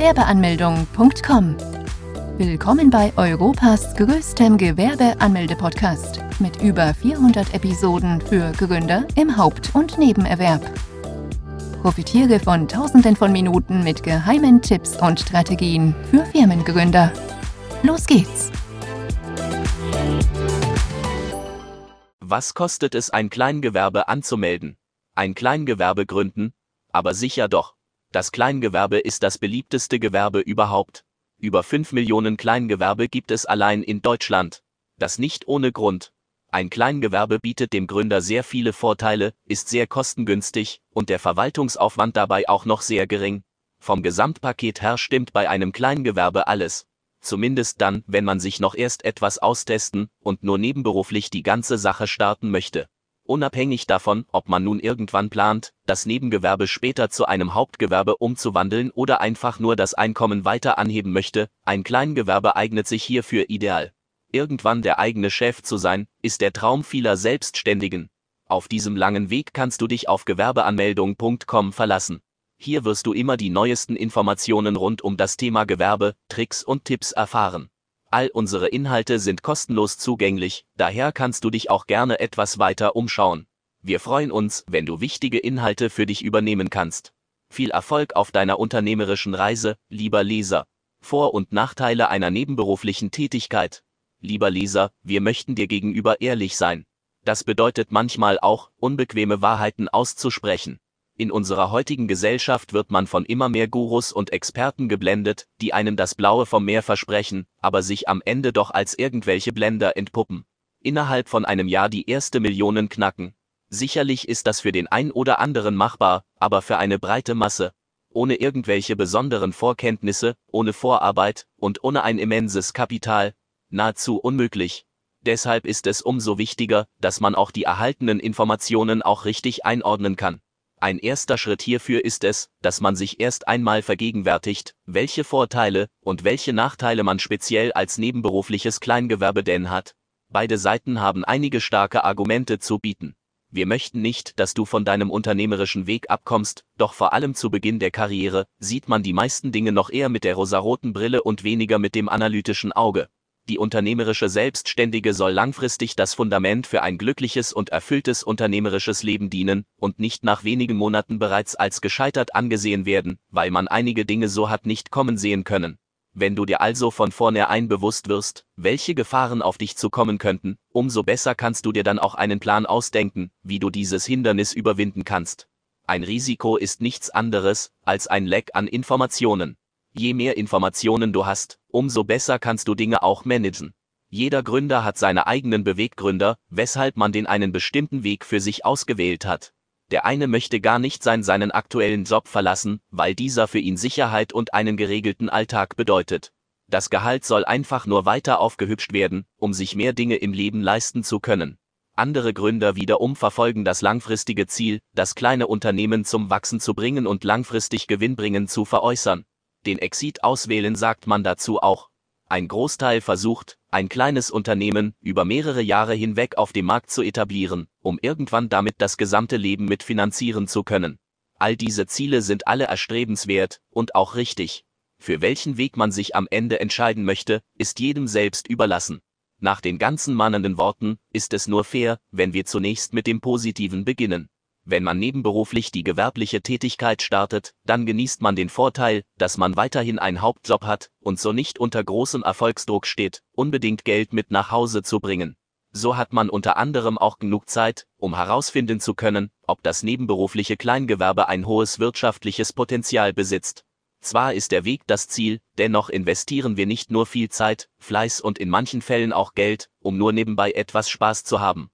Gewerbeanmeldung.com. Willkommen bei Europas größtem Gewerbeanmelde-Podcast mit über 400 Episoden für Gründer im Haupt- und Nebenerwerb. Profitiere von Tausenden von Minuten mit geheimen Tipps und Strategien für Firmengründer. Los geht's! Was kostet es, ein Kleingewerbe anzumelden? Ein Kleingewerbe gründen? Aber sicher doch. Das Kleingewerbe ist das beliebteste Gewerbe überhaupt. Über 5 Millionen Kleingewerbe gibt es allein in Deutschland. Das nicht ohne Grund. Ein Kleingewerbe bietet dem Gründer sehr viele Vorteile, ist sehr kostengünstig und der Verwaltungsaufwand dabei auch noch sehr gering. Vom Gesamtpaket her stimmt bei einem Kleingewerbe alles. Zumindest dann, wenn man sich noch erst etwas austesten und nur nebenberuflich die ganze Sache starten möchte. Unabhängig davon, ob man nun irgendwann plant, das Nebengewerbe später zu einem Hauptgewerbe umzuwandeln oder einfach nur das Einkommen weiter anheben möchte, ein Kleingewerbe eignet sich hierfür ideal. Irgendwann der eigene Chef zu sein, ist der Traum vieler Selbstständigen. Auf diesem langen Weg kannst du dich auf gewerbeanmeldung.com verlassen. Hier wirst du immer die neuesten Informationen rund um das Thema Gewerbe, Tricks und Tipps erfahren. All unsere Inhalte sind kostenlos zugänglich, daher kannst du dich auch gerne etwas weiter umschauen. Wir freuen uns, wenn du wichtige Inhalte für dich übernehmen kannst. Viel Erfolg auf deiner unternehmerischen Reise, lieber Leser. Vor- und Nachteile einer nebenberuflichen Tätigkeit. Lieber Leser, wir möchten dir gegenüber ehrlich sein. Das bedeutet manchmal auch, unbequeme Wahrheiten auszusprechen. In unserer heutigen Gesellschaft wird man von immer mehr Gurus und Experten geblendet, die einem das Blaue vom Meer versprechen, aber sich am Ende doch als irgendwelche Blender entpuppen. Innerhalb von einem Jahr die erste Millionen knacken. Sicherlich ist das für den ein oder anderen machbar, aber für eine breite Masse, ohne irgendwelche besonderen Vorkenntnisse, ohne Vorarbeit und ohne ein immenses Kapital, nahezu unmöglich. Deshalb ist es umso wichtiger, dass man auch die erhaltenen Informationen auch richtig einordnen kann. Ein erster Schritt hierfür ist es, dass man sich erst einmal vergegenwärtigt, welche Vorteile und welche Nachteile man speziell als nebenberufliches Kleingewerbe denn hat. Beide Seiten haben einige starke Argumente zu bieten. Wir möchten nicht, dass du von deinem unternehmerischen Weg abkommst, doch vor allem zu Beginn der Karriere sieht man die meisten Dinge noch eher mit der rosaroten Brille und weniger mit dem analytischen Auge. Die unternehmerische Selbstständige soll langfristig das Fundament für ein glückliches und erfülltes unternehmerisches Leben dienen und nicht nach wenigen Monaten bereits als gescheitert angesehen werden, weil man einige Dinge so hat nicht kommen sehen können. Wenn du dir also von vornherein bewusst wirst, welche Gefahren auf dich zukommen könnten, umso besser kannst du dir dann auch einen Plan ausdenken, wie du dieses Hindernis überwinden kannst. Ein Risiko ist nichts anderes als ein Leck an Informationen. Je mehr Informationen du hast, umso besser kannst du Dinge auch managen. Jeder Gründer hat seine eigenen Beweggründer, weshalb man den einen bestimmten Weg für sich ausgewählt hat. Der eine möchte gar nicht sein seinen aktuellen Job verlassen, weil dieser für ihn Sicherheit und einen geregelten Alltag bedeutet. Das Gehalt soll einfach nur weiter aufgehübscht werden, um sich mehr Dinge im Leben leisten zu können. Andere Gründer wiederum verfolgen das langfristige Ziel, das kleine Unternehmen zum Wachsen zu bringen und langfristig gewinnbringend zu veräußern. Den Exit auswählen sagt man dazu auch. Ein Großteil versucht, ein kleines Unternehmen über mehrere Jahre hinweg auf dem Markt zu etablieren, um irgendwann damit das gesamte Leben mitfinanzieren zu können. All diese Ziele sind alle erstrebenswert und auch richtig. Für welchen Weg man sich am Ende entscheiden möchte, ist jedem selbst überlassen. Nach den ganzen mahnenden Worten ist es nur fair, wenn wir zunächst mit dem Positiven beginnen. Wenn man nebenberuflich die gewerbliche Tätigkeit startet, dann genießt man den Vorteil, dass man weiterhin einen Hauptjob hat und so nicht unter großem Erfolgsdruck steht, unbedingt Geld mit nach Hause zu bringen. So hat man unter anderem auch genug Zeit, um herausfinden zu können, ob das nebenberufliche Kleingewerbe ein hohes wirtschaftliches Potenzial besitzt. Zwar ist der Weg das Ziel, dennoch investieren wir nicht nur viel Zeit, Fleiß und in manchen Fällen auch Geld, um nur nebenbei etwas Spaß zu haben.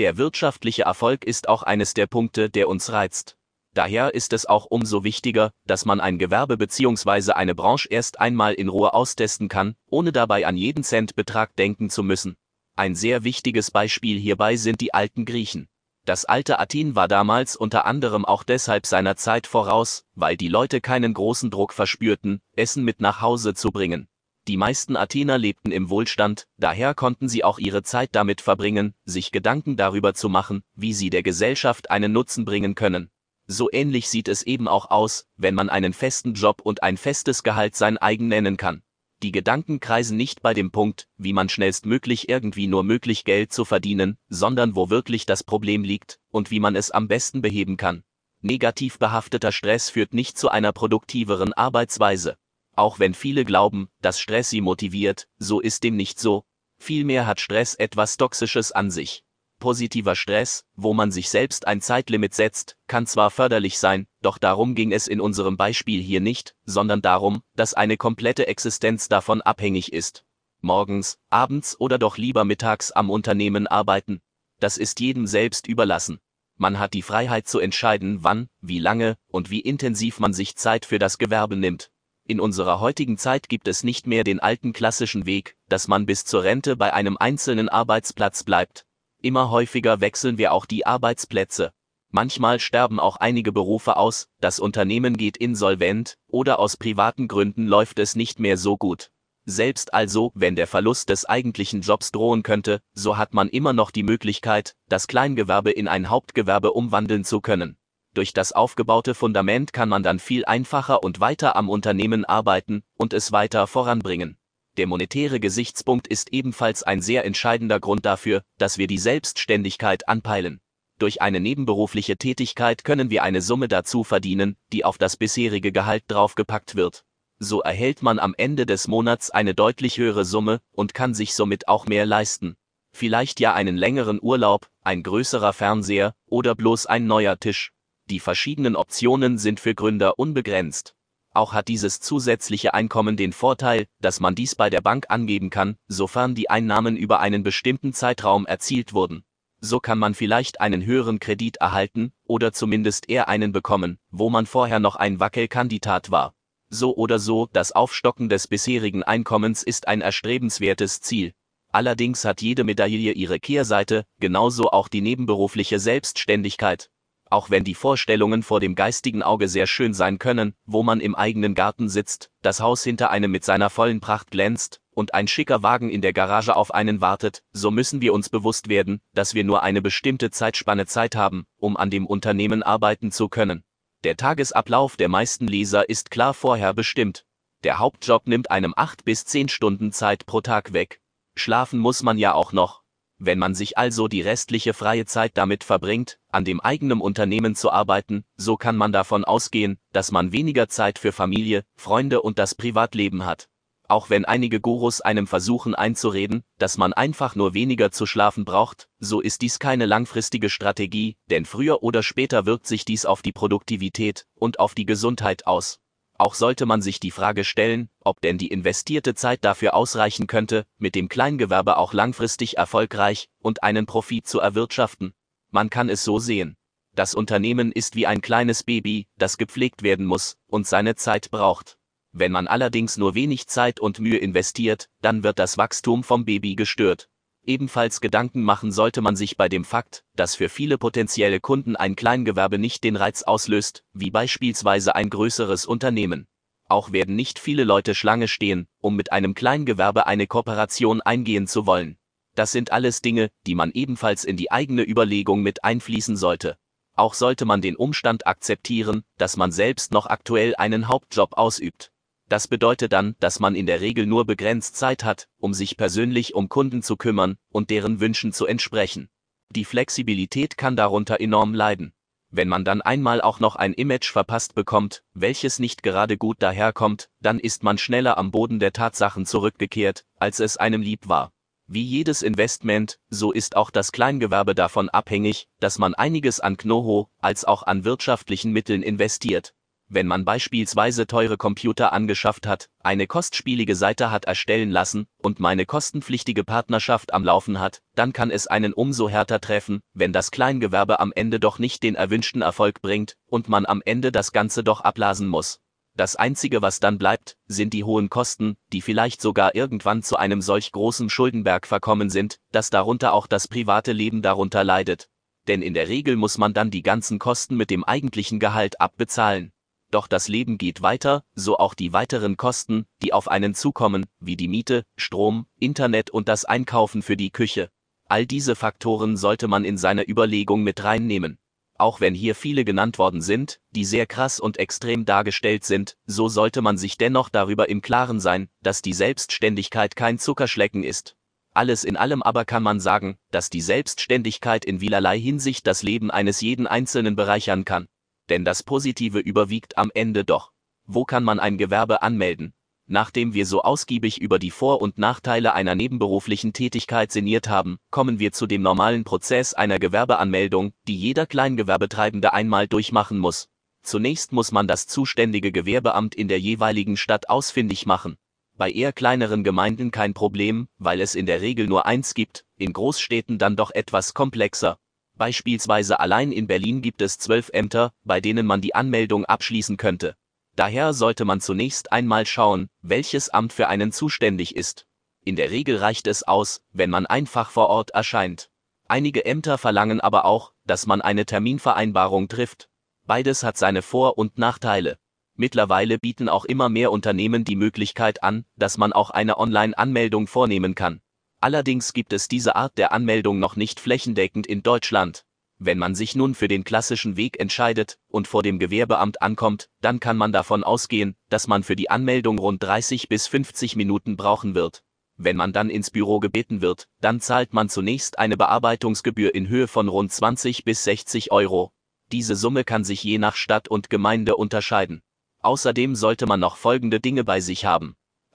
Der wirtschaftliche Erfolg ist auch eines der Punkte, der uns reizt. Daher ist es auch umso wichtiger, dass man ein Gewerbe bzw. eine Branche erst einmal in Ruhe austesten kann, ohne dabei an jeden Centbetrag denken zu müssen. Ein sehr wichtiges Beispiel hierbei sind die alten Griechen. Das alte Athen war damals unter anderem auch deshalb seiner Zeit voraus, weil die Leute keinen großen Druck verspürten, Essen mit nach Hause zu bringen. Die meisten Athener lebten im Wohlstand, daher konnten sie auch ihre Zeit damit verbringen, sich Gedanken darüber zu machen, wie sie der Gesellschaft einen Nutzen bringen können. So ähnlich sieht es eben auch aus, wenn man einen festen Job und ein festes Gehalt sein eigen nennen kann. Die Gedanken kreisen nicht bei dem Punkt, wie man schnellstmöglich irgendwie nur möglich Geld zu verdienen, sondern wo wirklich das Problem liegt und wie man es am besten beheben kann. Negativ behafteter Stress führt nicht zu einer produktiveren Arbeitsweise. Auch wenn viele glauben, dass Stress sie motiviert, so ist dem nicht so. Vielmehr hat Stress etwas Toxisches an sich. Positiver Stress, wo man sich selbst ein Zeitlimit setzt, kann zwar förderlich sein, doch darum ging es in unserem Beispiel hier nicht, sondern darum, dass eine komplette Existenz davon abhängig ist. Morgens, abends oder doch lieber mittags am Unternehmen arbeiten. Das ist jedem selbst überlassen. Man hat die Freiheit zu entscheiden, wann, wie lange und wie intensiv man sich Zeit für das Gewerbe nimmt. In unserer heutigen Zeit gibt es nicht mehr den alten klassischen Weg, dass man bis zur Rente bei einem einzelnen Arbeitsplatz bleibt. Immer häufiger wechseln wir auch die Arbeitsplätze. Manchmal sterben auch einige Berufe aus, das Unternehmen geht insolvent, oder aus privaten Gründen läuft es nicht mehr so gut. Selbst also, wenn der Verlust des eigentlichen Jobs drohen könnte, so hat man immer noch die Möglichkeit, das Kleingewerbe in ein Hauptgewerbe umwandeln zu können. Durch das aufgebaute Fundament kann man dann viel einfacher und weiter am Unternehmen arbeiten und es weiter voranbringen. Der monetäre Gesichtspunkt ist ebenfalls ein sehr entscheidender Grund dafür, dass wir die Selbstständigkeit anpeilen. Durch eine nebenberufliche Tätigkeit können wir eine Summe dazu verdienen, die auf das bisherige Gehalt draufgepackt wird. So erhält man am Ende des Monats eine deutlich höhere Summe und kann sich somit auch mehr leisten. Vielleicht ja einen längeren Urlaub, ein größerer Fernseher oder bloß ein neuer Tisch. Die verschiedenen Optionen sind für Gründer unbegrenzt. Auch hat dieses zusätzliche Einkommen den Vorteil, dass man dies bei der Bank angeben kann, sofern die Einnahmen über einen bestimmten Zeitraum erzielt wurden. So kann man vielleicht einen höheren Kredit erhalten oder zumindest eher einen bekommen, wo man vorher noch ein Wackelkandidat war. So oder so, das Aufstocken des bisherigen Einkommens ist ein erstrebenswertes Ziel. Allerdings hat jede Medaille ihre Kehrseite, genauso auch die nebenberufliche Selbstständigkeit auch wenn die Vorstellungen vor dem geistigen Auge sehr schön sein können, wo man im eigenen Garten sitzt, das Haus hinter einem mit seiner vollen Pracht glänzt und ein schicker Wagen in der Garage auf einen wartet, so müssen wir uns bewusst werden, dass wir nur eine bestimmte Zeitspanne Zeit haben, um an dem Unternehmen arbeiten zu können. Der Tagesablauf der meisten Leser ist klar vorher bestimmt. Der Hauptjob nimmt einem 8 bis 10 Stunden Zeit pro Tag weg. Schlafen muss man ja auch noch, wenn man sich also die restliche freie Zeit damit verbringt, an dem eigenen Unternehmen zu arbeiten, so kann man davon ausgehen, dass man weniger Zeit für Familie, Freunde und das Privatleben hat. Auch wenn einige Gurus einem versuchen einzureden, dass man einfach nur weniger zu schlafen braucht, so ist dies keine langfristige Strategie, denn früher oder später wirkt sich dies auf die Produktivität und auf die Gesundheit aus. Auch sollte man sich die Frage stellen, ob denn die investierte Zeit dafür ausreichen könnte, mit dem Kleingewerbe auch langfristig erfolgreich und einen Profit zu erwirtschaften. Man kann es so sehen. Das Unternehmen ist wie ein kleines Baby, das gepflegt werden muss und seine Zeit braucht. Wenn man allerdings nur wenig Zeit und Mühe investiert, dann wird das Wachstum vom Baby gestört. Ebenfalls Gedanken machen sollte man sich bei dem Fakt, dass für viele potenzielle Kunden ein Kleingewerbe nicht den Reiz auslöst, wie beispielsweise ein größeres Unternehmen. Auch werden nicht viele Leute Schlange stehen, um mit einem Kleingewerbe eine Kooperation eingehen zu wollen. Das sind alles Dinge, die man ebenfalls in die eigene Überlegung mit einfließen sollte. Auch sollte man den Umstand akzeptieren, dass man selbst noch aktuell einen Hauptjob ausübt. Das bedeutet dann, dass man in der Regel nur begrenzt Zeit hat, um sich persönlich um Kunden zu kümmern und deren Wünschen zu entsprechen. Die Flexibilität kann darunter enorm leiden. Wenn man dann einmal auch noch ein Image verpasst bekommt, welches nicht gerade gut daherkommt, dann ist man schneller am Boden der Tatsachen zurückgekehrt, als es einem lieb war. Wie jedes Investment, so ist auch das Kleingewerbe davon abhängig, dass man einiges an Knoho als auch an wirtschaftlichen Mitteln investiert, wenn man beispielsweise teure Computer angeschafft hat, eine kostspielige Seite hat erstellen lassen und meine kostenpflichtige Partnerschaft am Laufen hat, dann kann es einen umso härter treffen, wenn das Kleingewerbe am Ende doch nicht den erwünschten Erfolg bringt und man am Ende das Ganze doch abblasen muss. Das Einzige, was dann bleibt, sind die hohen Kosten, die vielleicht sogar irgendwann zu einem solch großen Schuldenberg verkommen sind, dass darunter auch das private Leben darunter leidet. Denn in der Regel muss man dann die ganzen Kosten mit dem eigentlichen Gehalt abbezahlen. Doch das Leben geht weiter, so auch die weiteren Kosten, die auf einen zukommen, wie die Miete, Strom, Internet und das Einkaufen für die Küche. All diese Faktoren sollte man in seine Überlegung mit reinnehmen. Auch wenn hier viele genannt worden sind, die sehr krass und extrem dargestellt sind, so sollte man sich dennoch darüber im Klaren sein, dass die Selbstständigkeit kein Zuckerschlecken ist. Alles in allem aber kann man sagen, dass die Selbstständigkeit in vielerlei Hinsicht das Leben eines jeden Einzelnen bereichern kann. Denn das Positive überwiegt am Ende doch. Wo kann man ein Gewerbe anmelden? Nachdem wir so ausgiebig über die Vor- und Nachteile einer nebenberuflichen Tätigkeit sinniert haben, kommen wir zu dem normalen Prozess einer Gewerbeanmeldung, die jeder Kleingewerbetreibende einmal durchmachen muss. Zunächst muss man das zuständige Gewerbeamt in der jeweiligen Stadt ausfindig machen. Bei eher kleineren Gemeinden kein Problem, weil es in der Regel nur eins gibt, in Großstädten dann doch etwas komplexer. Beispielsweise allein in Berlin gibt es zwölf Ämter, bei denen man die Anmeldung abschließen könnte. Daher sollte man zunächst einmal schauen, welches Amt für einen zuständig ist. In der Regel reicht es aus, wenn man einfach vor Ort erscheint. Einige Ämter verlangen aber auch, dass man eine Terminvereinbarung trifft. Beides hat seine Vor- und Nachteile. Mittlerweile bieten auch immer mehr Unternehmen die Möglichkeit an, dass man auch eine Online-Anmeldung vornehmen kann. Allerdings gibt es diese Art der Anmeldung noch nicht flächendeckend in Deutschland. Wenn man sich nun für den klassischen Weg entscheidet und vor dem Gewerbeamt ankommt, dann kann man davon ausgehen, dass man für die Anmeldung rund 30 bis 50 Minuten brauchen wird. Wenn man dann ins Büro gebeten wird, dann zahlt man zunächst eine Bearbeitungsgebühr in Höhe von rund 20 bis 60 Euro. Diese Summe kann sich je nach Stadt und Gemeinde unterscheiden. Außerdem sollte man noch folgende Dinge bei sich haben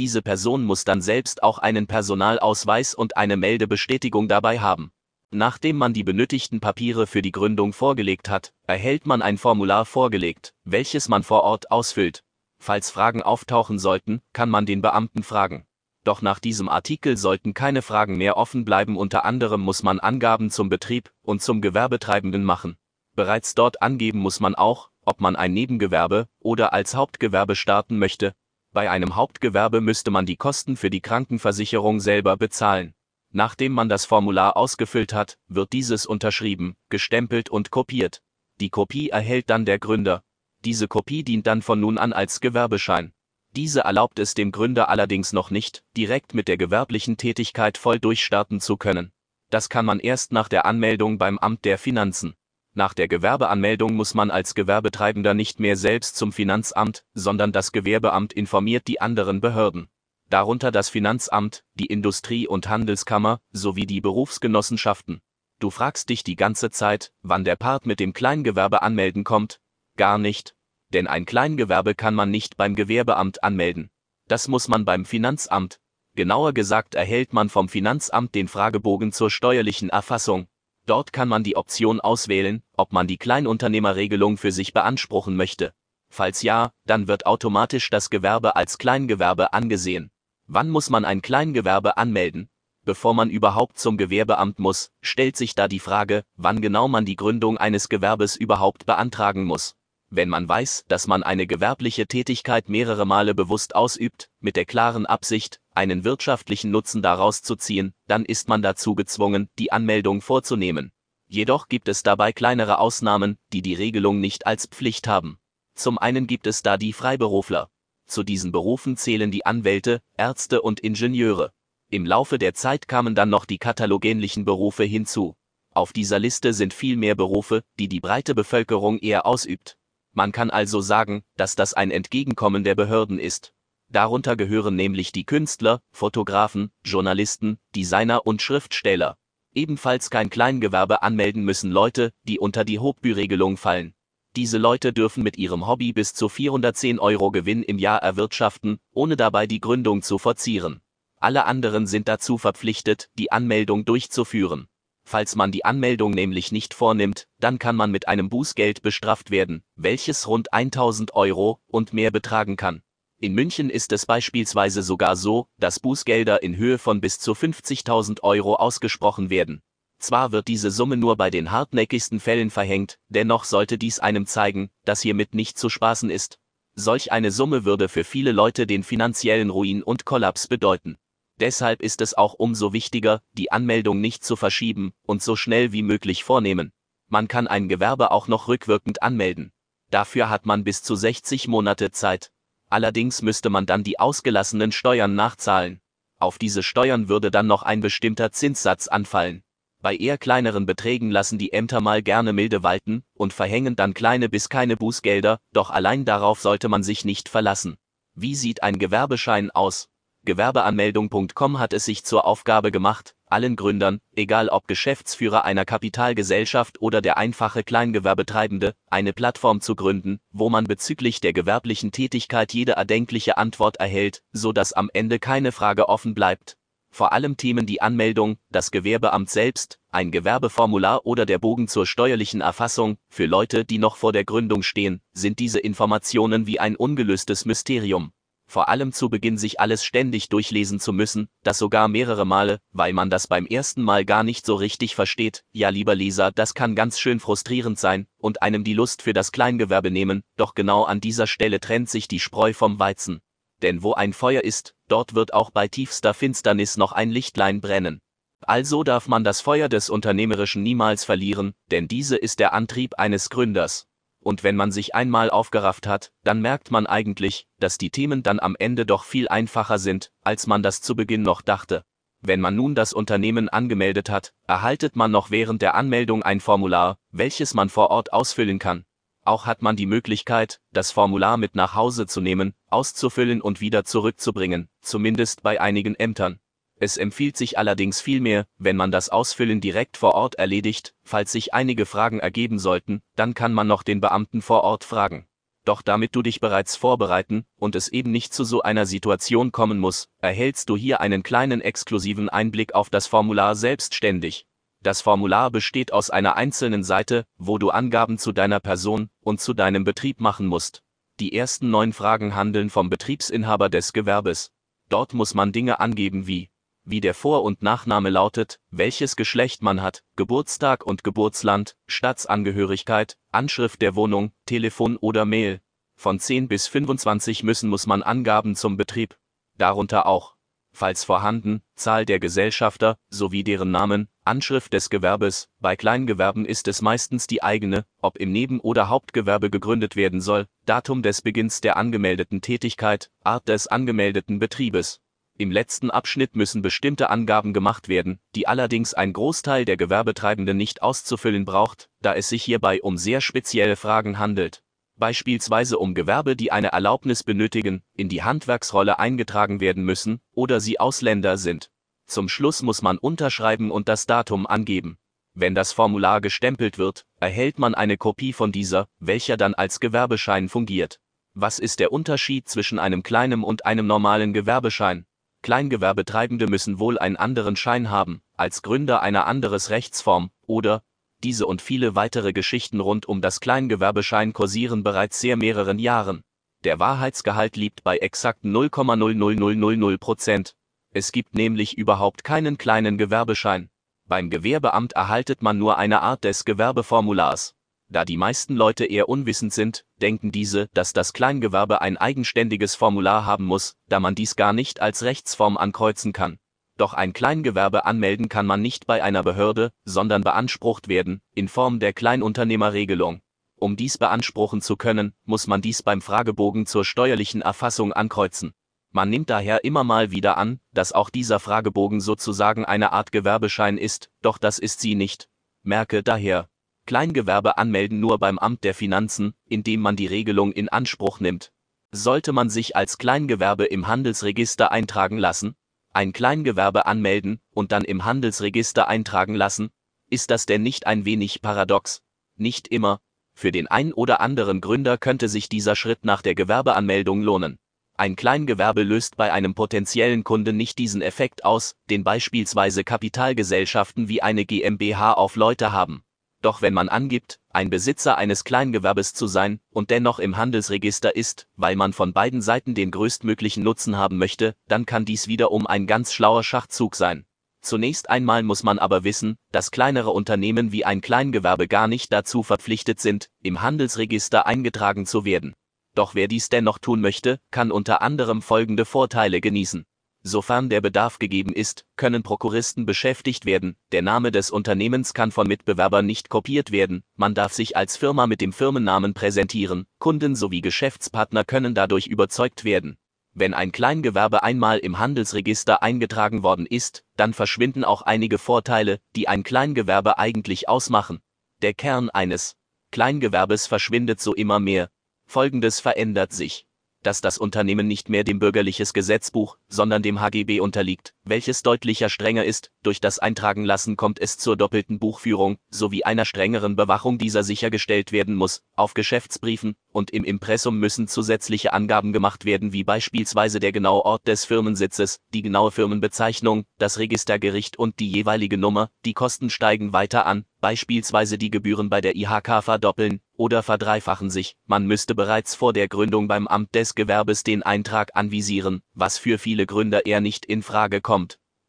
diese Person muss dann selbst auch einen Personalausweis und eine Meldebestätigung dabei haben. Nachdem man die benötigten Papiere für die Gründung vorgelegt hat, erhält man ein Formular vorgelegt, welches man vor Ort ausfüllt. Falls Fragen auftauchen sollten, kann man den Beamten fragen. Doch nach diesem Artikel sollten keine Fragen mehr offen bleiben, unter anderem muss man Angaben zum Betrieb und zum Gewerbetreibenden machen. Bereits dort angeben muss man auch, ob man ein Nebengewerbe oder als Hauptgewerbe starten möchte, bei einem Hauptgewerbe müsste man die Kosten für die Krankenversicherung selber bezahlen. Nachdem man das Formular ausgefüllt hat, wird dieses unterschrieben, gestempelt und kopiert. Die Kopie erhält dann der Gründer. Diese Kopie dient dann von nun an als Gewerbeschein. Diese erlaubt es dem Gründer allerdings noch nicht, direkt mit der gewerblichen Tätigkeit voll durchstarten zu können. Das kann man erst nach der Anmeldung beim Amt der Finanzen. Nach der Gewerbeanmeldung muss man als Gewerbetreibender nicht mehr selbst zum Finanzamt, sondern das Gewerbeamt informiert die anderen Behörden. Darunter das Finanzamt, die Industrie- und Handelskammer sowie die Berufsgenossenschaften. Du fragst dich die ganze Zeit, wann der Part mit dem Kleingewerbe anmelden kommt? Gar nicht. Denn ein Kleingewerbe kann man nicht beim Gewerbeamt anmelden. Das muss man beim Finanzamt. Genauer gesagt erhält man vom Finanzamt den Fragebogen zur steuerlichen Erfassung, Dort kann man die Option auswählen, ob man die Kleinunternehmerregelung für sich beanspruchen möchte. Falls ja, dann wird automatisch das Gewerbe als Kleingewerbe angesehen. Wann muss man ein Kleingewerbe anmelden? Bevor man überhaupt zum Gewerbeamt muss, stellt sich da die Frage, wann genau man die Gründung eines Gewerbes überhaupt beantragen muss. Wenn man weiß, dass man eine gewerbliche Tätigkeit mehrere Male bewusst ausübt, mit der klaren Absicht, einen wirtschaftlichen Nutzen daraus zu ziehen, dann ist man dazu gezwungen, die Anmeldung vorzunehmen. Jedoch gibt es dabei kleinere Ausnahmen, die die Regelung nicht als Pflicht haben. Zum einen gibt es da die Freiberufler. Zu diesen Berufen zählen die Anwälte, Ärzte und Ingenieure. Im Laufe der Zeit kamen dann noch die katalogähnlichen Berufe hinzu. Auf dieser Liste sind viel mehr Berufe, die die breite Bevölkerung eher ausübt. Man kann also sagen, dass das ein Entgegenkommen der Behörden ist. Darunter gehören nämlich die Künstler, Fotografen, Journalisten, Designer und Schriftsteller. Ebenfalls kein Kleingewerbe anmelden müssen Leute, die unter die Hochbü-Regelung fallen. Diese Leute dürfen mit ihrem Hobby bis zu 410 Euro Gewinn im Jahr erwirtschaften, ohne dabei die Gründung zu forcieren. Alle anderen sind dazu verpflichtet, die Anmeldung durchzuführen. Falls man die Anmeldung nämlich nicht vornimmt, dann kann man mit einem Bußgeld bestraft werden, welches rund 1000 Euro und mehr betragen kann. In München ist es beispielsweise sogar so, dass Bußgelder in Höhe von bis zu 50.000 Euro ausgesprochen werden. Zwar wird diese Summe nur bei den hartnäckigsten Fällen verhängt, dennoch sollte dies einem zeigen, dass hiermit nicht zu spaßen ist. Solch eine Summe würde für viele Leute den finanziellen Ruin und Kollaps bedeuten. Deshalb ist es auch umso wichtiger, die Anmeldung nicht zu verschieben und so schnell wie möglich vornehmen. Man kann ein Gewerbe auch noch rückwirkend anmelden. Dafür hat man bis zu 60 Monate Zeit. Allerdings müsste man dann die ausgelassenen Steuern nachzahlen. Auf diese Steuern würde dann noch ein bestimmter Zinssatz anfallen. Bei eher kleineren Beträgen lassen die Ämter mal gerne milde walten und verhängen dann kleine bis keine Bußgelder, doch allein darauf sollte man sich nicht verlassen. Wie sieht ein Gewerbeschein aus? Gewerbeanmeldung.com hat es sich zur Aufgabe gemacht, allen Gründern, egal ob Geschäftsführer einer Kapitalgesellschaft oder der einfache Kleingewerbetreibende, eine Plattform zu gründen, wo man bezüglich der gewerblichen Tätigkeit jede erdenkliche Antwort erhält, so dass am Ende keine Frage offen bleibt. Vor allem Themen die Anmeldung, das Gewerbeamt selbst, ein Gewerbeformular oder der Bogen zur steuerlichen Erfassung, für Leute, die noch vor der Gründung stehen, sind diese Informationen wie ein ungelöstes Mysterium vor allem zu Beginn sich alles ständig durchlesen zu müssen, das sogar mehrere Male, weil man das beim ersten Mal gar nicht so richtig versteht. Ja, lieber Leser, das kann ganz schön frustrierend sein und einem die Lust für das Kleingewerbe nehmen, doch genau an dieser Stelle trennt sich die Spreu vom Weizen. Denn wo ein Feuer ist, dort wird auch bei tiefster Finsternis noch ein Lichtlein brennen. Also darf man das Feuer des Unternehmerischen niemals verlieren, denn diese ist der Antrieb eines Gründers und wenn man sich einmal aufgerafft hat, dann merkt man eigentlich, dass die Themen dann am Ende doch viel einfacher sind, als man das zu Beginn noch dachte. Wenn man nun das Unternehmen angemeldet hat, erhaltet man noch während der Anmeldung ein Formular, welches man vor Ort ausfüllen kann. Auch hat man die Möglichkeit, das Formular mit nach Hause zu nehmen, auszufüllen und wieder zurückzubringen, zumindest bei einigen Ämtern. Es empfiehlt sich allerdings vielmehr, wenn man das Ausfüllen direkt vor Ort erledigt, falls sich einige Fragen ergeben sollten, dann kann man noch den Beamten vor Ort fragen. Doch damit du dich bereits vorbereiten und es eben nicht zu so einer Situation kommen muss, erhältst du hier einen kleinen exklusiven Einblick auf das Formular selbstständig. Das Formular besteht aus einer einzelnen Seite, wo du Angaben zu deiner Person und zu deinem Betrieb machen musst. Die ersten neun Fragen handeln vom Betriebsinhaber des Gewerbes. Dort muss man Dinge angeben wie wie der Vor- und Nachname lautet, welches Geschlecht man hat, Geburtstag und Geburtsland, Staatsangehörigkeit, Anschrift der Wohnung, Telefon oder Mail. Von 10 bis 25 müssen muss man Angaben zum Betrieb. Darunter auch, falls vorhanden, Zahl der Gesellschafter sowie deren Namen, Anschrift des Gewerbes. Bei Kleingewerben ist es meistens die eigene, ob im Neben- oder Hauptgewerbe gegründet werden soll, Datum des Beginns der angemeldeten Tätigkeit, Art des angemeldeten Betriebes. Im letzten Abschnitt müssen bestimmte Angaben gemacht werden, die allerdings ein Großteil der Gewerbetreibenden nicht auszufüllen braucht, da es sich hierbei um sehr spezielle Fragen handelt. Beispielsweise um Gewerbe, die eine Erlaubnis benötigen, in die Handwerksrolle eingetragen werden müssen oder sie Ausländer sind. Zum Schluss muss man unterschreiben und das Datum angeben. Wenn das Formular gestempelt wird, erhält man eine Kopie von dieser, welcher dann als Gewerbeschein fungiert. Was ist der Unterschied zwischen einem kleinen und einem normalen Gewerbeschein? Kleingewerbetreibende müssen wohl einen anderen Schein haben, als Gründer einer anderes Rechtsform, oder, diese und viele weitere Geschichten rund um das Kleingewerbeschein kursieren bereits sehr mehreren Jahren. Der Wahrheitsgehalt liegt bei exakt 0,00000 Prozent. Es gibt nämlich überhaupt keinen kleinen Gewerbeschein. Beim Gewerbeamt erhaltet man nur eine Art des Gewerbeformulars. Da die meisten Leute eher unwissend sind, denken diese, dass das Kleingewerbe ein eigenständiges Formular haben muss, da man dies gar nicht als Rechtsform ankreuzen kann. Doch ein Kleingewerbe anmelden kann man nicht bei einer Behörde, sondern beansprucht werden, in Form der Kleinunternehmerregelung. Um dies beanspruchen zu können, muss man dies beim Fragebogen zur steuerlichen Erfassung ankreuzen. Man nimmt daher immer mal wieder an, dass auch dieser Fragebogen sozusagen eine Art Gewerbeschein ist, doch das ist sie nicht. Merke daher, Kleingewerbe anmelden nur beim Amt der Finanzen, indem man die Regelung in Anspruch nimmt. Sollte man sich als Kleingewerbe im Handelsregister eintragen lassen, ein Kleingewerbe anmelden und dann im Handelsregister eintragen lassen, ist das denn nicht ein wenig paradox? Nicht immer. Für den ein oder anderen Gründer könnte sich dieser Schritt nach der Gewerbeanmeldung lohnen. Ein Kleingewerbe löst bei einem potenziellen Kunden nicht diesen Effekt aus, den beispielsweise Kapitalgesellschaften wie eine GmbH auf Leute haben. Doch wenn man angibt, ein Besitzer eines Kleingewerbes zu sein und dennoch im Handelsregister ist, weil man von beiden Seiten den größtmöglichen Nutzen haben möchte, dann kann dies wiederum ein ganz schlauer Schachzug sein. Zunächst einmal muss man aber wissen, dass kleinere Unternehmen wie ein Kleingewerbe gar nicht dazu verpflichtet sind, im Handelsregister eingetragen zu werden. Doch wer dies dennoch tun möchte, kann unter anderem folgende Vorteile genießen. Sofern der Bedarf gegeben ist, können Prokuristen beschäftigt werden, der Name des Unternehmens kann von Mitbewerbern nicht kopiert werden, man darf sich als Firma mit dem Firmennamen präsentieren, Kunden sowie Geschäftspartner können dadurch überzeugt werden. Wenn ein Kleingewerbe einmal im Handelsregister eingetragen worden ist, dann verschwinden auch einige Vorteile, die ein Kleingewerbe eigentlich ausmachen. Der Kern eines Kleingewerbes verschwindet so immer mehr. Folgendes verändert sich dass das Unternehmen nicht mehr dem bürgerliches Gesetzbuch, sondern dem HGB unterliegt, welches deutlicher strenger ist, durch das Eintragenlassen kommt es zur doppelten Buchführung, sowie einer strengeren Bewachung dieser sichergestellt werden muss, auf Geschäftsbriefen und im Impressum müssen zusätzliche Angaben gemacht werden wie beispielsweise der genaue Ort des Firmensitzes, die genaue Firmenbezeichnung, das Registergericht und die jeweilige Nummer, die Kosten steigen weiter an, beispielsweise die Gebühren bei der IHK verdoppeln oder verdreifachen sich, man müsste bereits vor der Gründung beim Amt des Gewerbes den Eintrag anvisieren, was für viele Gründer eher nicht in Frage kommt.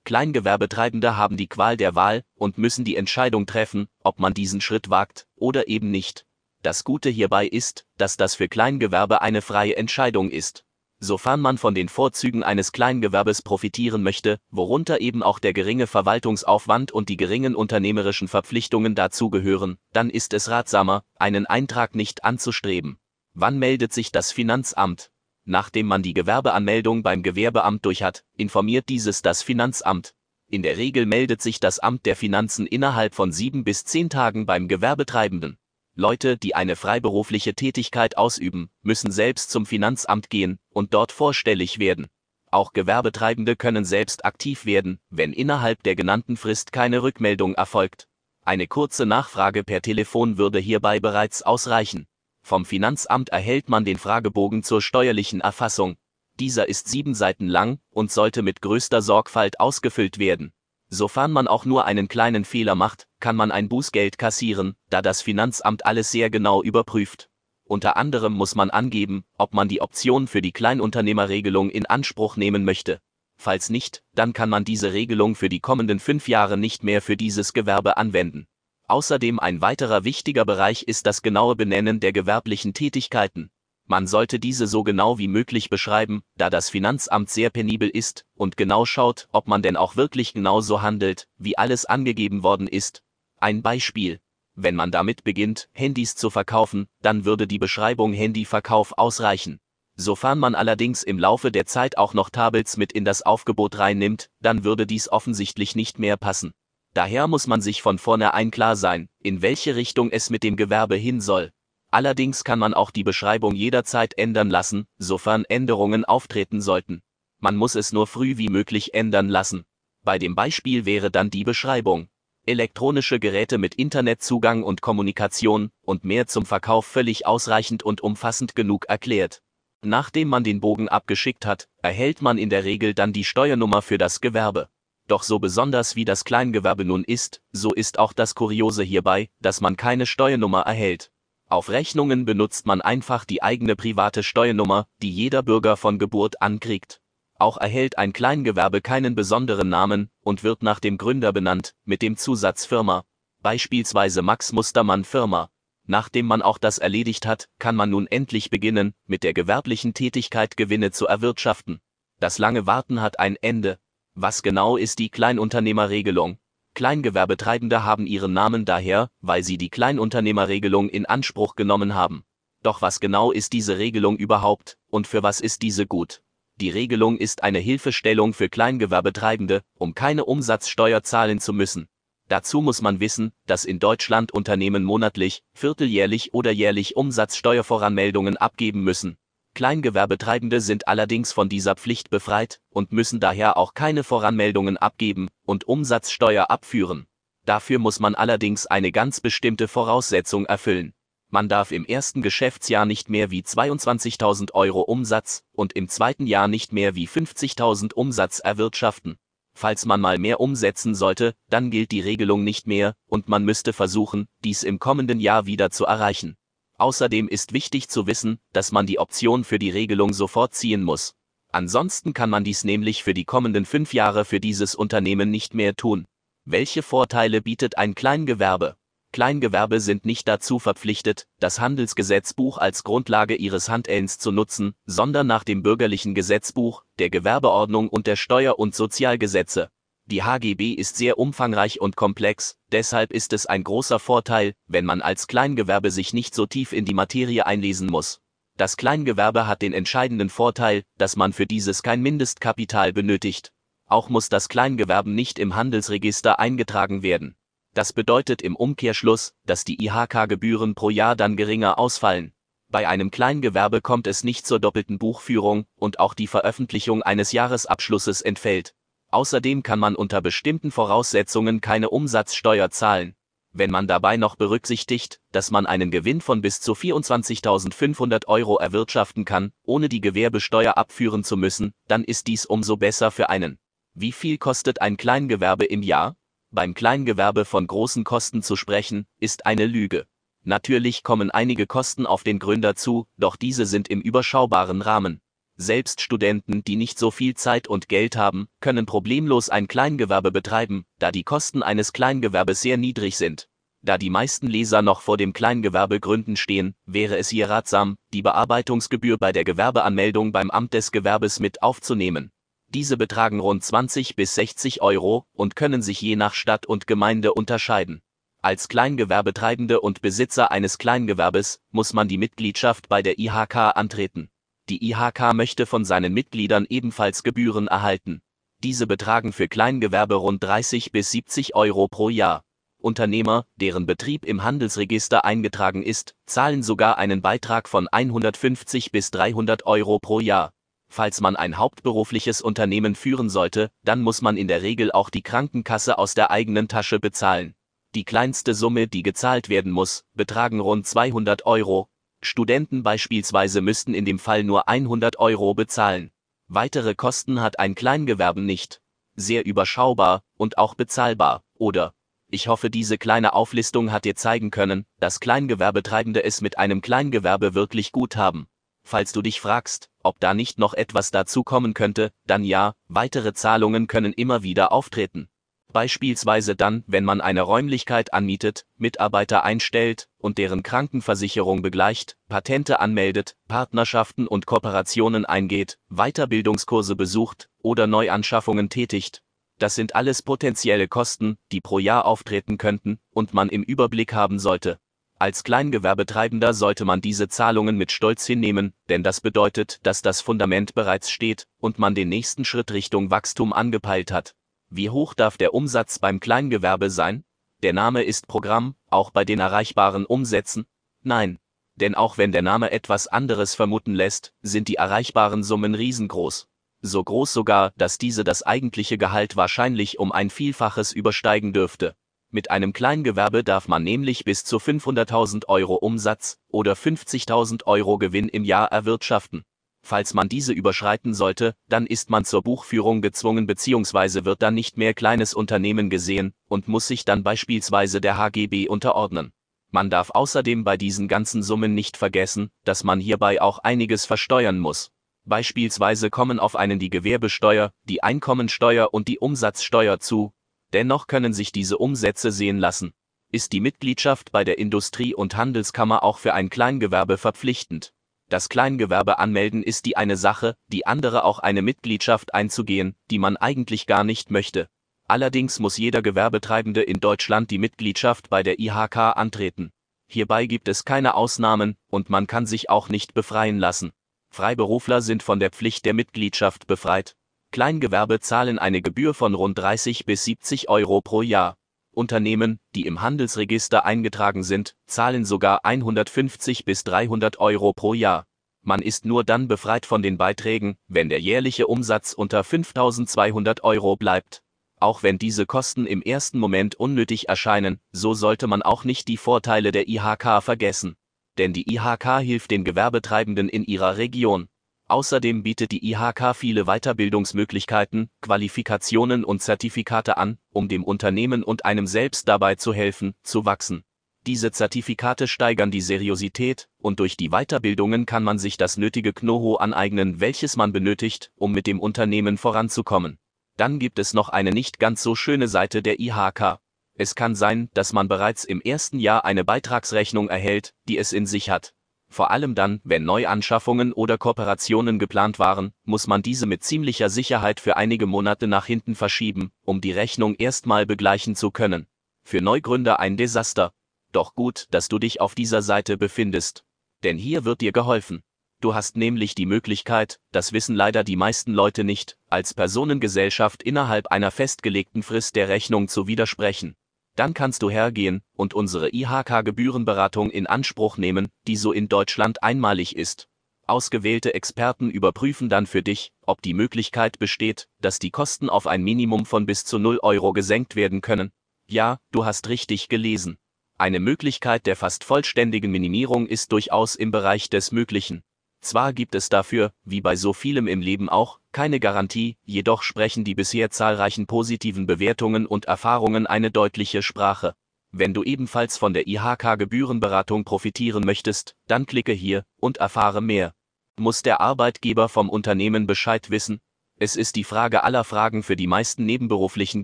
Kleingewerbetreibende haben die Qual der Wahl und müssen die Entscheidung treffen, ob man diesen Schritt wagt oder eben nicht. Das Gute hierbei ist, dass das für Kleingewerbe eine freie Entscheidung ist sofern man von den Vorzügen eines Kleingewerbes profitieren möchte, worunter eben auch der geringe Verwaltungsaufwand und die geringen unternehmerischen Verpflichtungen dazugehören, dann ist es ratsamer, einen Eintrag nicht anzustreben. Wann meldet sich das Finanzamt? Nachdem man die Gewerbeanmeldung beim Gewerbeamt durch hat, informiert dieses das Finanzamt. In der Regel meldet sich das Amt der Finanzen innerhalb von sieben bis zehn Tagen beim Gewerbetreibenden. Leute, die eine freiberufliche Tätigkeit ausüben, müssen selbst zum Finanzamt gehen und dort vorstellig werden. Auch Gewerbetreibende können selbst aktiv werden, wenn innerhalb der genannten Frist keine Rückmeldung erfolgt. Eine kurze Nachfrage per Telefon würde hierbei bereits ausreichen. Vom Finanzamt erhält man den Fragebogen zur steuerlichen Erfassung. Dieser ist sieben Seiten lang und sollte mit größter Sorgfalt ausgefüllt werden. Sofern man auch nur einen kleinen Fehler macht, kann man ein Bußgeld kassieren, da das Finanzamt alles sehr genau überprüft. Unter anderem muss man angeben, ob man die Option für die Kleinunternehmerregelung in Anspruch nehmen möchte. Falls nicht, dann kann man diese Regelung für die kommenden fünf Jahre nicht mehr für dieses Gewerbe anwenden. Außerdem ein weiterer wichtiger Bereich ist das genaue Benennen der gewerblichen Tätigkeiten. Man sollte diese so genau wie möglich beschreiben, da das Finanzamt sehr penibel ist und genau schaut, ob man denn auch wirklich genau so handelt, wie alles angegeben worden ist. Ein Beispiel. Wenn man damit beginnt, Handys zu verkaufen, dann würde die Beschreibung Handyverkauf ausreichen. Sofern man allerdings im Laufe der Zeit auch noch Tablets mit in das Aufgebot reinnimmt, dann würde dies offensichtlich nicht mehr passen. Daher muss man sich von vornherein klar sein, in welche Richtung es mit dem Gewerbe hin soll. Allerdings kann man auch die Beschreibung jederzeit ändern lassen, sofern Änderungen auftreten sollten. Man muss es nur früh wie möglich ändern lassen. Bei dem Beispiel wäre dann die Beschreibung. Elektronische Geräte mit Internetzugang und Kommunikation und mehr zum Verkauf völlig ausreichend und umfassend genug erklärt. Nachdem man den Bogen abgeschickt hat, erhält man in der Regel dann die Steuernummer für das Gewerbe. Doch so besonders wie das Kleingewerbe nun ist, so ist auch das Kuriose hierbei, dass man keine Steuernummer erhält. Auf Rechnungen benutzt man einfach die eigene private Steuernummer, die jeder Bürger von Geburt an kriegt. Auch erhält ein Kleingewerbe keinen besonderen Namen und wird nach dem Gründer benannt, mit dem Zusatz Firma, beispielsweise Max Mustermann Firma. Nachdem man auch das erledigt hat, kann man nun endlich beginnen, mit der gewerblichen Tätigkeit Gewinne zu erwirtschaften. Das lange Warten hat ein Ende. Was genau ist die Kleinunternehmerregelung? Kleingewerbetreibende haben ihren Namen daher, weil sie die Kleinunternehmerregelung in Anspruch genommen haben. Doch was genau ist diese Regelung überhaupt und für was ist diese gut? Die Regelung ist eine Hilfestellung für Kleingewerbetreibende, um keine Umsatzsteuer zahlen zu müssen. Dazu muss man wissen, dass in Deutschland Unternehmen monatlich, vierteljährlich oder jährlich Umsatzsteuervoranmeldungen abgeben müssen. Kleingewerbetreibende sind allerdings von dieser Pflicht befreit und müssen daher auch keine Voranmeldungen abgeben und Umsatzsteuer abführen. Dafür muss man allerdings eine ganz bestimmte Voraussetzung erfüllen. Man darf im ersten Geschäftsjahr nicht mehr wie 22.000 Euro Umsatz und im zweiten Jahr nicht mehr wie 50.000 Umsatz erwirtschaften. Falls man mal mehr umsetzen sollte, dann gilt die Regelung nicht mehr und man müsste versuchen, dies im kommenden Jahr wieder zu erreichen. Außerdem ist wichtig zu wissen, dass man die Option für die Regelung sofort ziehen muss. Ansonsten kann man dies nämlich für die kommenden fünf Jahre für dieses Unternehmen nicht mehr tun. Welche Vorteile bietet ein Kleingewerbe? Kleingewerbe sind nicht dazu verpflichtet, das Handelsgesetzbuch als Grundlage ihres Handelns zu nutzen, sondern nach dem bürgerlichen Gesetzbuch, der Gewerbeordnung und der Steuer- und Sozialgesetze. Die HGB ist sehr umfangreich und komplex, deshalb ist es ein großer Vorteil, wenn man als Kleingewerbe sich nicht so tief in die Materie einlesen muss. Das Kleingewerbe hat den entscheidenden Vorteil, dass man für dieses kein Mindestkapital benötigt. Auch muss das Kleingewerbe nicht im Handelsregister eingetragen werden. Das bedeutet im Umkehrschluss, dass die IHK-Gebühren pro Jahr dann geringer ausfallen. Bei einem Kleingewerbe kommt es nicht zur doppelten Buchführung und auch die Veröffentlichung eines Jahresabschlusses entfällt. Außerdem kann man unter bestimmten Voraussetzungen keine Umsatzsteuer zahlen. Wenn man dabei noch berücksichtigt, dass man einen Gewinn von bis zu 24.500 Euro erwirtschaften kann, ohne die Gewerbesteuer abführen zu müssen, dann ist dies umso besser für einen. Wie viel kostet ein Kleingewerbe im Jahr? Beim Kleingewerbe von großen Kosten zu sprechen, ist eine Lüge. Natürlich kommen einige Kosten auf den Gründer zu, doch diese sind im überschaubaren Rahmen. Selbst Studenten, die nicht so viel Zeit und Geld haben, können problemlos ein Kleingewerbe betreiben, da die Kosten eines Kleingewerbes sehr niedrig sind. Da die meisten Leser noch vor dem Kleingewerbegründen stehen, wäre es hier ratsam, die Bearbeitungsgebühr bei der Gewerbeanmeldung beim Amt des Gewerbes mit aufzunehmen. Diese betragen rund 20 bis 60 Euro und können sich je nach Stadt und Gemeinde unterscheiden. Als Kleingewerbetreibende und Besitzer eines Kleingewerbes muss man die Mitgliedschaft bei der IHK antreten. Die IHK möchte von seinen Mitgliedern ebenfalls Gebühren erhalten. Diese betragen für Kleingewerbe rund 30 bis 70 Euro pro Jahr. Unternehmer, deren Betrieb im Handelsregister eingetragen ist, zahlen sogar einen Beitrag von 150 bis 300 Euro pro Jahr. Falls man ein hauptberufliches Unternehmen führen sollte, dann muss man in der Regel auch die Krankenkasse aus der eigenen Tasche bezahlen. Die kleinste Summe, die gezahlt werden muss, betragen rund 200 Euro. Studenten beispielsweise müssten in dem Fall nur 100 Euro bezahlen. Weitere Kosten hat ein Kleingewerben nicht. Sehr überschaubar und auch bezahlbar, oder? Ich hoffe, diese kleine Auflistung hat dir zeigen können, dass Kleingewerbetreibende es mit einem Kleingewerbe wirklich gut haben. Falls du dich fragst, ob da nicht noch etwas dazu kommen könnte, dann ja, weitere Zahlungen können immer wieder auftreten. Beispielsweise dann, wenn man eine Räumlichkeit anmietet, Mitarbeiter einstellt und deren Krankenversicherung begleicht, Patente anmeldet, Partnerschaften und Kooperationen eingeht, Weiterbildungskurse besucht oder Neuanschaffungen tätigt. Das sind alles potenzielle Kosten, die pro Jahr auftreten könnten und man im Überblick haben sollte. Als Kleingewerbetreibender sollte man diese Zahlungen mit Stolz hinnehmen, denn das bedeutet, dass das Fundament bereits steht und man den nächsten Schritt Richtung Wachstum angepeilt hat. Wie hoch darf der Umsatz beim Kleingewerbe sein? Der Name ist Programm, auch bei den erreichbaren Umsätzen? Nein. Denn auch wenn der Name etwas anderes vermuten lässt, sind die erreichbaren Summen riesengroß. So groß sogar, dass diese das eigentliche Gehalt wahrscheinlich um ein Vielfaches übersteigen dürfte. Mit einem Kleingewerbe darf man nämlich bis zu 500.000 Euro Umsatz oder 50.000 Euro Gewinn im Jahr erwirtschaften. Falls man diese überschreiten sollte, dann ist man zur Buchführung gezwungen bzw. wird dann nicht mehr kleines Unternehmen gesehen und muss sich dann beispielsweise der HGB unterordnen. Man darf außerdem bei diesen ganzen Summen nicht vergessen, dass man hierbei auch einiges versteuern muss. Beispielsweise kommen auf einen die Gewerbesteuer, die Einkommensteuer und die Umsatzsteuer zu, Dennoch können sich diese Umsätze sehen lassen. Ist die Mitgliedschaft bei der Industrie- und Handelskammer auch für ein Kleingewerbe verpflichtend? Das Kleingewerbe anmelden ist die eine Sache, die andere auch eine Mitgliedschaft einzugehen, die man eigentlich gar nicht möchte. Allerdings muss jeder Gewerbetreibende in Deutschland die Mitgliedschaft bei der IHK antreten. Hierbei gibt es keine Ausnahmen und man kann sich auch nicht befreien lassen. Freiberufler sind von der Pflicht der Mitgliedschaft befreit. Kleingewerbe zahlen eine Gebühr von rund 30 bis 70 Euro pro Jahr. Unternehmen, die im Handelsregister eingetragen sind, zahlen sogar 150 bis 300 Euro pro Jahr. Man ist nur dann befreit von den Beiträgen, wenn der jährliche Umsatz unter 5200 Euro bleibt. Auch wenn diese Kosten im ersten Moment unnötig erscheinen, so sollte man auch nicht die Vorteile der IHK vergessen. Denn die IHK hilft den Gewerbetreibenden in ihrer Region. Außerdem bietet die IHK viele Weiterbildungsmöglichkeiten, Qualifikationen und Zertifikate an, um dem Unternehmen und einem selbst dabei zu helfen, zu wachsen. Diese Zertifikate steigern die Seriosität, und durch die Weiterbildungen kann man sich das nötige Know-how aneignen, welches man benötigt, um mit dem Unternehmen voranzukommen. Dann gibt es noch eine nicht ganz so schöne Seite der IHK. Es kann sein, dass man bereits im ersten Jahr eine Beitragsrechnung erhält, die es in sich hat. Vor allem dann, wenn Neuanschaffungen oder Kooperationen geplant waren, muss man diese mit ziemlicher Sicherheit für einige Monate nach hinten verschieben, um die Rechnung erstmal begleichen zu können. Für Neugründer ein Desaster, doch gut, dass du dich auf dieser Seite befindest. Denn hier wird dir geholfen. Du hast nämlich die Möglichkeit, das wissen leider die meisten Leute nicht, als Personengesellschaft innerhalb einer festgelegten Frist der Rechnung zu widersprechen. Dann kannst du hergehen und unsere IHK-Gebührenberatung in Anspruch nehmen, die so in Deutschland einmalig ist. Ausgewählte Experten überprüfen dann für dich, ob die Möglichkeit besteht, dass die Kosten auf ein Minimum von bis zu 0 Euro gesenkt werden können. Ja, du hast richtig gelesen. Eine Möglichkeit der fast vollständigen Minimierung ist durchaus im Bereich des Möglichen. Zwar gibt es dafür, wie bei so vielem im Leben auch, keine Garantie, jedoch sprechen die bisher zahlreichen positiven Bewertungen und Erfahrungen eine deutliche Sprache. Wenn du ebenfalls von der IHK Gebührenberatung profitieren möchtest, dann klicke hier und erfahre mehr. Muss der Arbeitgeber vom Unternehmen Bescheid wissen? Es ist die Frage aller Fragen für die meisten nebenberuflichen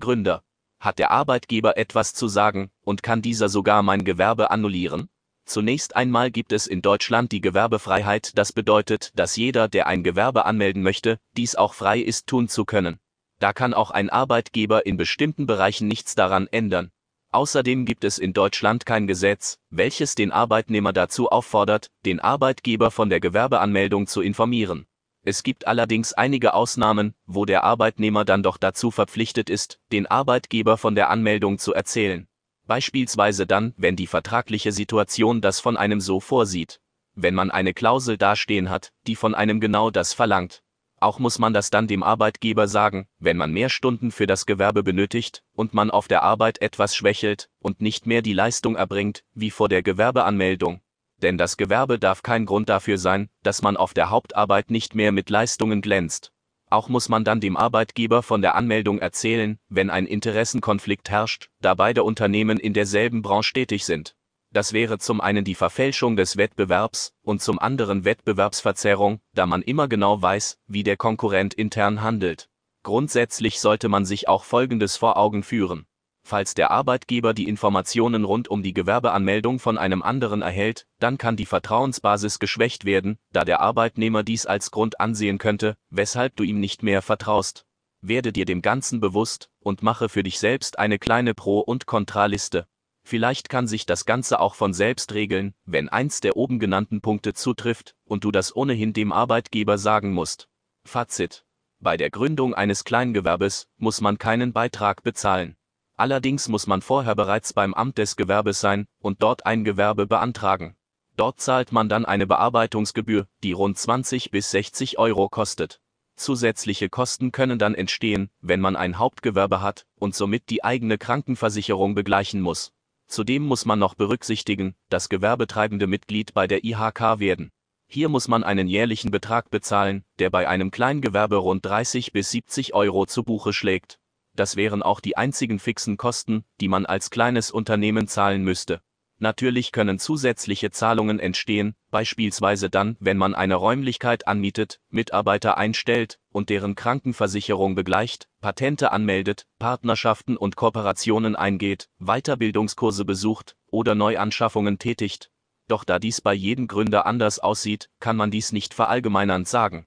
Gründer. Hat der Arbeitgeber etwas zu sagen und kann dieser sogar mein Gewerbe annullieren? Zunächst einmal gibt es in Deutschland die Gewerbefreiheit, das bedeutet, dass jeder, der ein Gewerbe anmelden möchte, dies auch frei ist tun zu können. Da kann auch ein Arbeitgeber in bestimmten Bereichen nichts daran ändern. Außerdem gibt es in Deutschland kein Gesetz, welches den Arbeitnehmer dazu auffordert, den Arbeitgeber von der Gewerbeanmeldung zu informieren. Es gibt allerdings einige Ausnahmen, wo der Arbeitnehmer dann doch dazu verpflichtet ist, den Arbeitgeber von der Anmeldung zu erzählen. Beispielsweise dann, wenn die vertragliche Situation das von einem so vorsieht. Wenn man eine Klausel dastehen hat, die von einem genau das verlangt. Auch muss man das dann dem Arbeitgeber sagen, wenn man mehr Stunden für das Gewerbe benötigt und man auf der Arbeit etwas schwächelt und nicht mehr die Leistung erbringt, wie vor der Gewerbeanmeldung denn das Gewerbe darf kein Grund dafür sein, dass man auf der Hauptarbeit nicht mehr mit Leistungen glänzt. Auch muss man dann dem Arbeitgeber von der Anmeldung erzählen, wenn ein Interessenkonflikt herrscht, da beide Unternehmen in derselben Branche tätig sind. Das wäre zum einen die Verfälschung des Wettbewerbs und zum anderen Wettbewerbsverzerrung, da man immer genau weiß, wie der Konkurrent intern handelt. Grundsätzlich sollte man sich auch Folgendes vor Augen führen. Falls der Arbeitgeber die Informationen rund um die Gewerbeanmeldung von einem anderen erhält, dann kann die Vertrauensbasis geschwächt werden, da der Arbeitnehmer dies als Grund ansehen könnte, weshalb du ihm nicht mehr vertraust. Werde dir dem Ganzen bewusst und mache für dich selbst eine kleine Pro- und Kontraliste. Vielleicht kann sich das Ganze auch von selbst regeln, wenn eins der oben genannten Punkte zutrifft und du das ohnehin dem Arbeitgeber sagen musst. Fazit. Bei der Gründung eines Kleingewerbes muss man keinen Beitrag bezahlen. Allerdings muss man vorher bereits beim Amt des Gewerbes sein und dort ein Gewerbe beantragen. Dort zahlt man dann eine Bearbeitungsgebühr, die rund 20 bis 60 Euro kostet. Zusätzliche Kosten können dann entstehen, wenn man ein Hauptgewerbe hat und somit die eigene Krankenversicherung begleichen muss. Zudem muss man noch berücksichtigen, dass gewerbetreibende Mitglied bei der IHK werden. Hier muss man einen jährlichen Betrag bezahlen, der bei einem Kleingewerbe rund 30 bis 70 Euro zu Buche schlägt das wären auch die einzigen fixen Kosten, die man als kleines Unternehmen zahlen müsste. Natürlich können zusätzliche Zahlungen entstehen, beispielsweise dann, wenn man eine Räumlichkeit anmietet, Mitarbeiter einstellt und deren Krankenversicherung begleicht, Patente anmeldet, Partnerschaften und Kooperationen eingeht, Weiterbildungskurse besucht oder Neuanschaffungen tätigt. Doch da dies bei jedem Gründer anders aussieht, kann man dies nicht verallgemeinernd sagen.